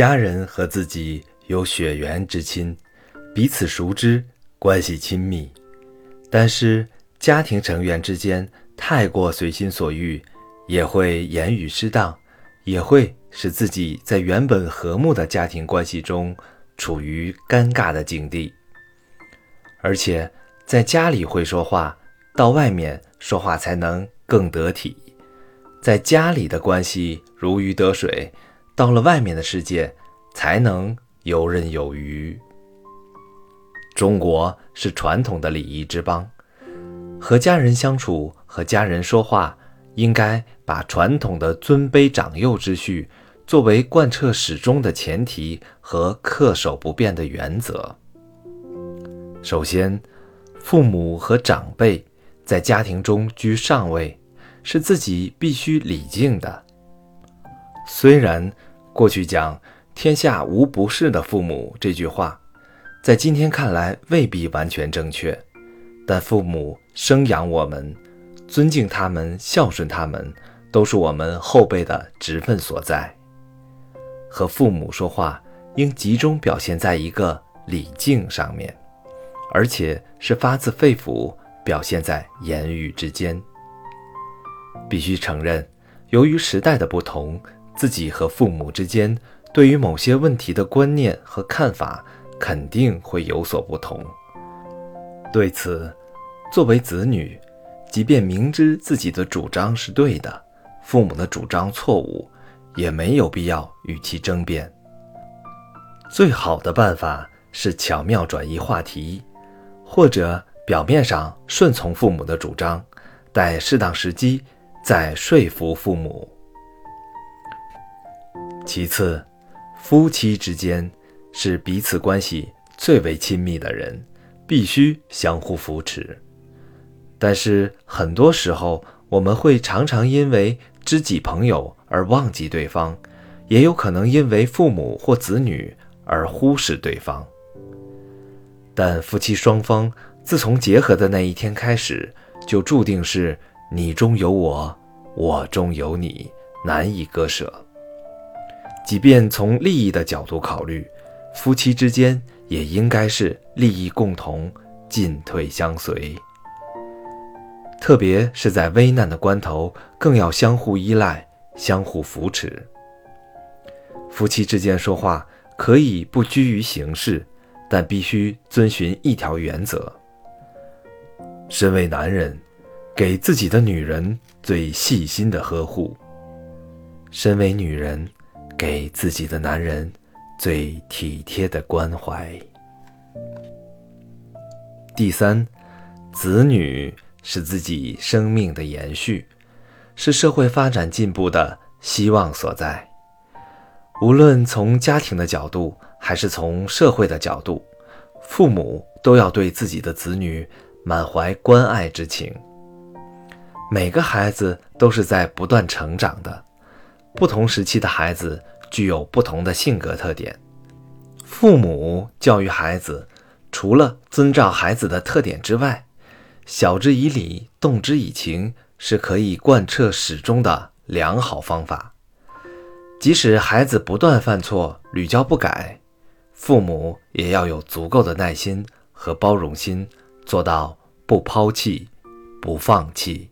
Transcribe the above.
家人和自己有血缘之亲，彼此熟知，关系亲密。但是家庭成员之间太过随心所欲，也会言语失当，也会使自己在原本和睦的家庭关系中处于尴尬的境地。而且在家里会说话，到外面说话才能更得体。在家里的关系如鱼得水。到了外面的世界，才能游刃有余。中国是传统的礼仪之邦，和家人相处、和家人说话，应该把传统的尊卑长幼之序作为贯彻始终的前提和恪守不变的原则。首先，父母和长辈在家庭中居上位，是自己必须礼敬的。虽然。过去讲“天下无不是的父母”这句话，在今天看来未必完全正确。但父母生养我们，尊敬他们、孝顺他们，都是我们后辈的职分所在。和父母说话，应集中表现在一个礼敬上面，而且是发自肺腑，表现在言语之间。必须承认，由于时代的不同。自己和父母之间对于某些问题的观念和看法肯定会有所不同。对此，作为子女，即便明知自己的主张是对的，父母的主张错误，也没有必要与其争辩。最好的办法是巧妙转移话题，或者表面上顺从父母的主张，待适当时机再说服父母。其次，夫妻之间是彼此关系最为亲密的人，必须相互扶持。但是很多时候，我们会常常因为知己朋友而忘记对方，也有可能因为父母或子女而忽视对方。但夫妻双方自从结合的那一天开始，就注定是你中有我，我中有你，难以割舍。即便从利益的角度考虑，夫妻之间也应该是利益共同，进退相随。特别是在危难的关头，更要相互依赖，相互扶持。夫妻之间说话可以不拘于形式，但必须遵循一条原则：身为男人，给自己的女人最细心的呵护；身为女人。给自己的男人最体贴的关怀。第三，子女是自己生命的延续，是社会发展进步的希望所在。无论从家庭的角度，还是从社会的角度，父母都要对自己的子女满怀关爱之情。每个孩子都是在不断成长的。不同时期的孩子具有不同的性格特点，父母教育孩子，除了遵照孩子的特点之外，晓之以理，动之以情，是可以贯彻始终的良好方法。即使孩子不断犯错，屡教不改，父母也要有足够的耐心和包容心，做到不抛弃，不放弃。